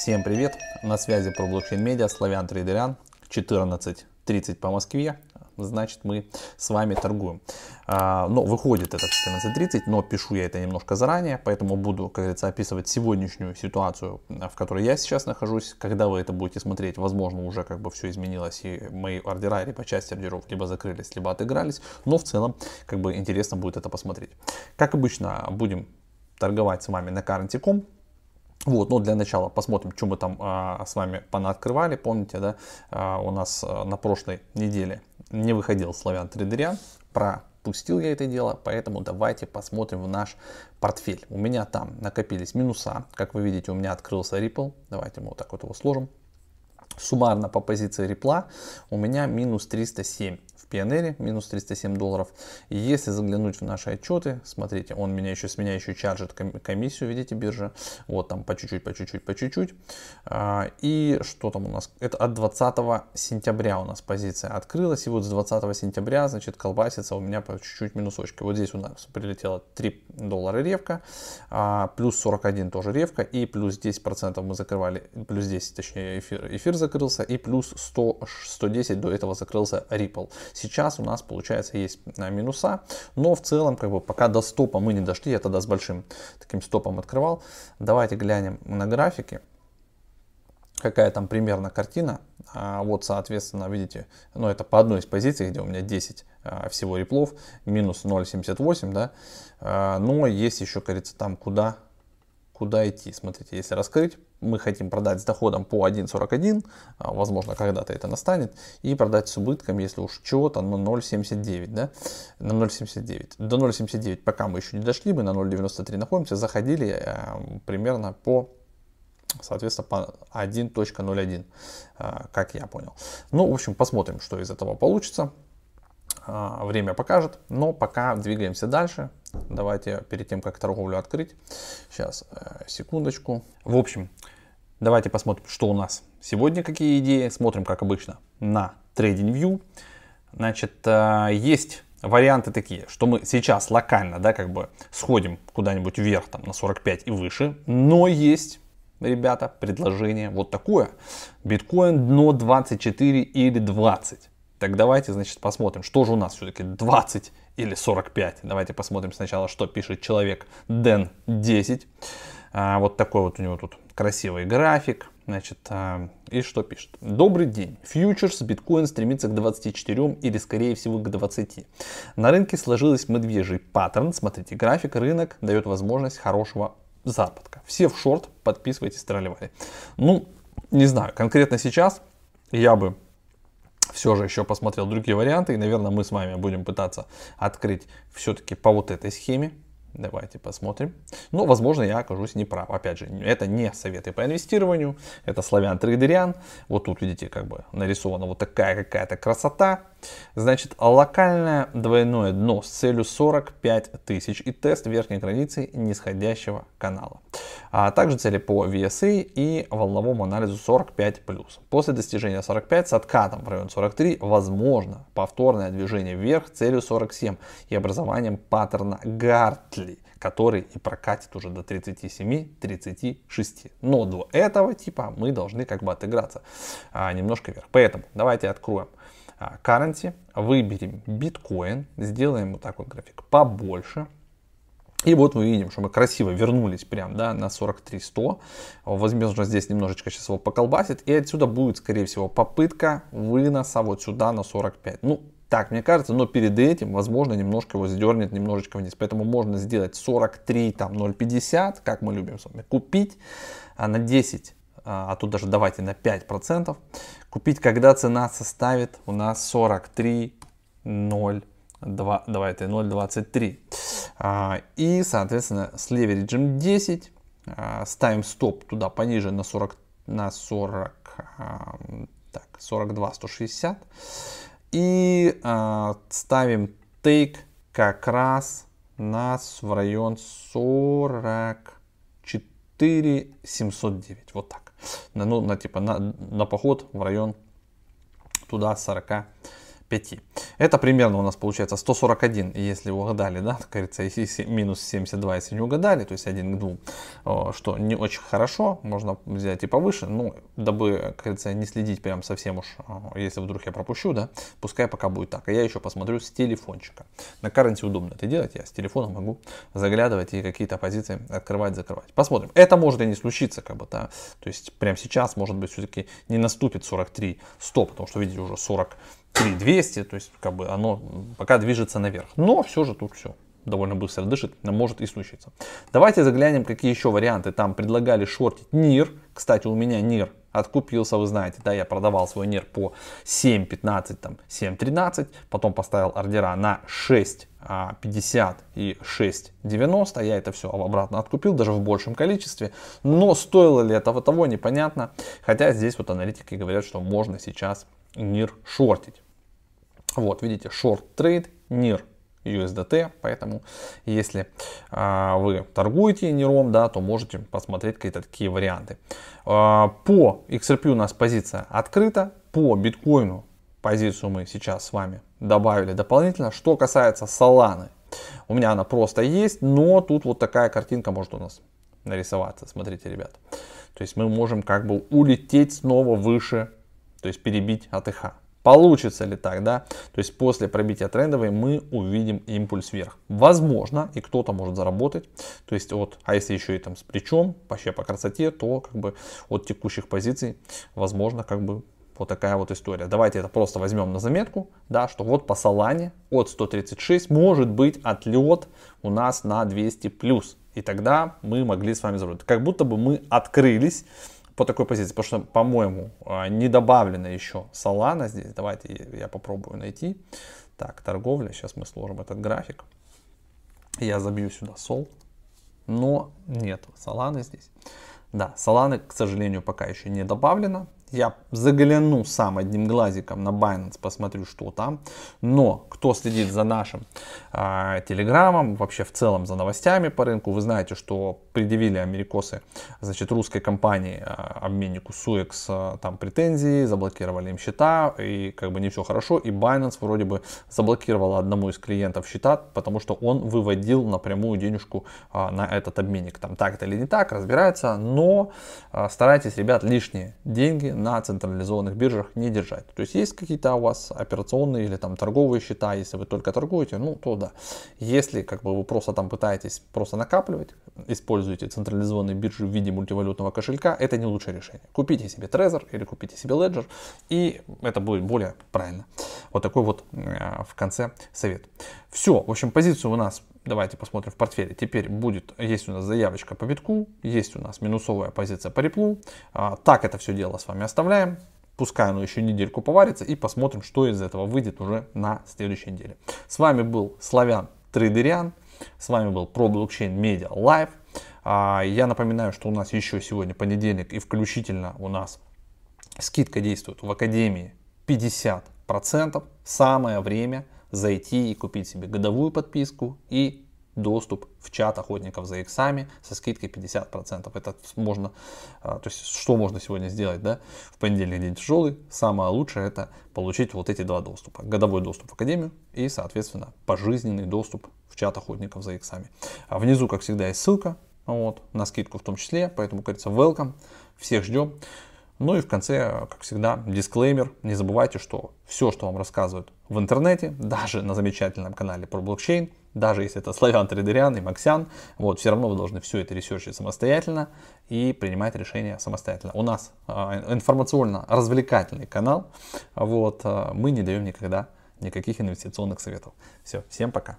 Всем привет! На связи про блокчейн медиа Славян Трейдерян 14.30 по Москве. Значит, мы с вами торгуем. А, но выходит это в 14.30, но пишу я это немножко заранее, поэтому буду, как говорится, описывать сегодняшнюю ситуацию, в которой я сейчас нахожусь. Когда вы это будете смотреть, возможно, уже как бы все изменилось, и мои ордера или по ордеров либо закрылись, либо отыгрались. Но в целом, как бы интересно будет это посмотреть. Как обычно, будем торговать с вами на Currency.com. Вот, но для начала посмотрим, что мы там а, с вами понаоткрывали. Помните, да, а, у нас а, на прошлой неделе не выходил славян трейдеря, пропустил я это дело, поэтому давайте посмотрим в наш портфель. У меня там накопились минуса, как вы видите, у меня открылся Ripple, давайте мы вот так вот его сложим. Суммарно по позиции репла у меня минус 307 Пионере минус 307 долларов. Если заглянуть в наши отчеты, смотрите, он меня еще с меня еще чаржит комиссию, видите, биржа. Вот там по чуть-чуть, по чуть-чуть, по чуть-чуть. А, и что там у нас? Это от 20 сентября у нас позиция открылась. И вот с 20 сентября, значит, колбасится у меня по чуть-чуть минусочки. Вот здесь у нас прилетело 3 доллара ревка, а, плюс 41 тоже ревка, и плюс 10% мы закрывали, плюс 10, точнее, эфир, эфир закрылся, и плюс 100, 110 до этого закрылся Ripple. Сейчас у нас, получается, есть э, минуса, но в целом, как бы, пока до стопа мы не дошли, я тогда с большим таким стопом открывал. Давайте глянем на графики какая там примерно картина. А вот, соответственно, видите, ну это по одной из позиций, где у меня 10 а, всего реплов, минус 0,78, да. А, но есть еще, кажется, там куда куда идти. Смотрите, если раскрыть, мы хотим продать с доходом по 1.41, а, возможно, когда-то это настанет, и продать с убытком, если уж чего-то, на 0.79, да, на 0.79. До 0.79 пока мы еще не дошли, мы на 0.93 находимся, заходили э, примерно по соответственно, по 1.01, э, как я понял. Ну, в общем, посмотрим, что из этого получится. Э, время покажет, но пока двигаемся дальше. Давайте перед тем, как торговлю открыть, сейчас, э, секундочку. В общем, давайте посмотрим, что у нас сегодня, какие идеи. Смотрим, как обычно, на TradingView. Значит, э, есть варианты такие, что мы сейчас локально, да, как бы сходим куда-нибудь вверх, там, на 45 и выше, но есть ребята, предложение вот такое. Биткоин дно 24 или 20. Так давайте, значит, посмотрим, что же у нас все-таки 20 или 45. Давайте посмотрим сначала, что пишет человек Дэн 10. А, вот такой вот у него тут красивый график. Значит, а, и что пишет? Добрый день. Фьючерс биткоин стремится к 24 или скорее всего к 20. На рынке сложился медвежий паттерн. Смотрите, график, рынок дает возможность хорошего заработка. Все в шорт, подписывайтесь, тролливали. Ну, не знаю, конкретно сейчас я бы все же еще посмотрел другие варианты. И, наверное, мы с вами будем пытаться открыть все-таки по вот этой схеме. Давайте посмотрим. Но, возможно, я окажусь неправ. Опять же, это не советы по инвестированию. Это славян трейдериан. Вот тут, видите, как бы нарисована вот такая какая-то красота. Значит, локальное двойное дно с целью 45 тысяч и тест верхней границы нисходящего канала. А также цели по VSA и волновому анализу 45+. После достижения 45 с откатом в район 43 возможно повторное движение вверх целью 47 и образованием паттерна Гартли который и прокатит уже до 37-36. Но до этого типа мы должны как бы отыграться а, немножко вверх. Поэтому давайте откроем currency, выберем биткоин, сделаем вот такой график побольше. И вот мы видим, что мы красиво вернулись прям да, на 43-100. Возможно, здесь немножечко сейчас его поколбасит. И отсюда будет, скорее всего, попытка выноса вот сюда на 45. Ну, так, мне кажется, но перед этим, возможно, немножко его сдернет немножечко вниз. Поэтому можно сделать 43, там, 0,50, как мы любим с вами, купить а на 10 а, а тут даже давайте на 5%, купить, когда цена составит у нас 43, 0, 2, давайте 0,23. А, и, соответственно, с левериджем 10 а, ставим стоп туда пониже на 40, на 40, а, так, 42, 160. И ставим take как раз нас в район 44 709. Вот так. На, ну, на, типа, на, на поход в район туда 45 5. Это примерно у нас получается 141, если угадали, да, как говорится, если минус 72, если не угадали, то есть 1 к 2, что не очень хорошо, можно взять и повыше, но дабы, как говорится, не следить прям совсем уж, если вдруг я пропущу, да, пускай пока будет так. А я еще посмотрю с телефончика. На каранте удобно это делать, я с телефона могу заглядывать и какие-то позиции открывать, закрывать. Посмотрим. Это может и не случиться, как бы, да, то есть прямо сейчас, может быть, все-таки не наступит 43 100, потому что, видите, уже 40 3200, то есть как бы оно пока движется наверх. Но все же тут все довольно быстро дышит, может и случиться. Давайте заглянем, какие еще варианты. Там предлагали шортить НИР. Кстати, у меня НИР откупился, вы знаете, да, я продавал свой НИР по 7.15, там 7.13, потом поставил ордера на 6.50 а, и 6.90, я это все обратно откупил, даже в большем количестве, но стоило ли этого того, непонятно, хотя здесь вот аналитики говорят, что можно сейчас NIR шортить. Вот, видите, short trade, NIR USDT, поэтому если а, вы торгуете ниром, да, то можете посмотреть какие-то такие варианты. А, по XRP у нас позиция открыта, по биткоину позицию мы сейчас с вами добавили дополнительно. Что касается Solana, у меня она просто есть, но тут вот такая картинка может у нас нарисоваться, смотрите, ребят. То есть мы можем как бы улететь снова выше то есть перебить АТХ. Получится ли так, да? То есть после пробития трендовой мы увидим импульс вверх. Возможно, и кто-то может заработать. То есть вот, а если еще и там с плечом, вообще по красоте, то как бы от текущих позиций, возможно, как бы вот такая вот история. Давайте это просто возьмем на заметку, да, что вот по Солане от 136 может быть отлет у нас на 200 плюс. И тогда мы могли с вами заработать. Как будто бы мы открылись по такой позиции, потому что, по-моему, а, не добавлено еще Solana здесь. Давайте я попробую найти. Так, торговля, сейчас мы сложим этот график. Я забью сюда сол, но нет Solana здесь. Да, Solana, к сожалению, пока еще не добавлено. Я загляну сам одним глазиком на Binance, посмотрю, что там. Но кто следит за нашим э, телеграммом, вообще в целом за новостями по рынку, вы знаете, что предъявили америкосы, значит, русской компании, э, обменнику Suex, э, там претензии, заблокировали им счета, и как бы не все хорошо. И Binance вроде бы заблокировала одному из клиентов счета, потому что он выводил напрямую денежку э, на этот обменник. Там так это или не так, разбирается, но э, старайтесь, ребят, лишние деньги на централизованных биржах не держать. То есть есть какие-то у вас операционные или там торговые счета, если вы только торгуете, ну то да. Если как бы вы просто там пытаетесь просто накапливать, используете централизованные биржи в виде мультивалютного кошелька, это не лучшее решение. Купите себе Trezor или купите себе Ledger, и это будет более правильно. Вот такой вот э, в конце совет. Все, в общем, позицию у нас Давайте посмотрим в портфеле. Теперь будет, есть у нас заявочка по битку, есть у нас минусовая позиция по реплу. А, так это все дело с вами оставляем. Пускай оно еще недельку поварится и посмотрим, что из этого выйдет уже на следующей неделе. С вами был Славян Трейдериан. С вами был Pro Blockchain Media live. Я напоминаю, что у нас еще сегодня понедельник и включительно у нас скидка действует в Академии 50%. Самое время зайти и купить себе годовую подписку и доступ в чат охотников за иксами со скидкой 50%. Это можно, а, то есть что можно сегодня сделать, да? В понедельник день тяжелый, самое лучшее это получить вот эти два доступа. Годовой доступ в Академию и, соответственно, пожизненный доступ в чат охотников за иксами. А внизу, как всегда, есть ссылка вот, на скидку в том числе, поэтому, говорится, welcome, всех ждем. Ну и в конце, как всегда, дисклеймер. Не забывайте, что все, что вам рассказывают в интернете, даже на замечательном канале про блокчейн, даже если это Славян Трейдериан и Максян, вот, все равно вы должны все это ресерчить самостоятельно и принимать решения самостоятельно. У нас э, информационно-развлекательный канал, вот, э, мы не даем никогда никаких инвестиционных советов. Все, всем пока.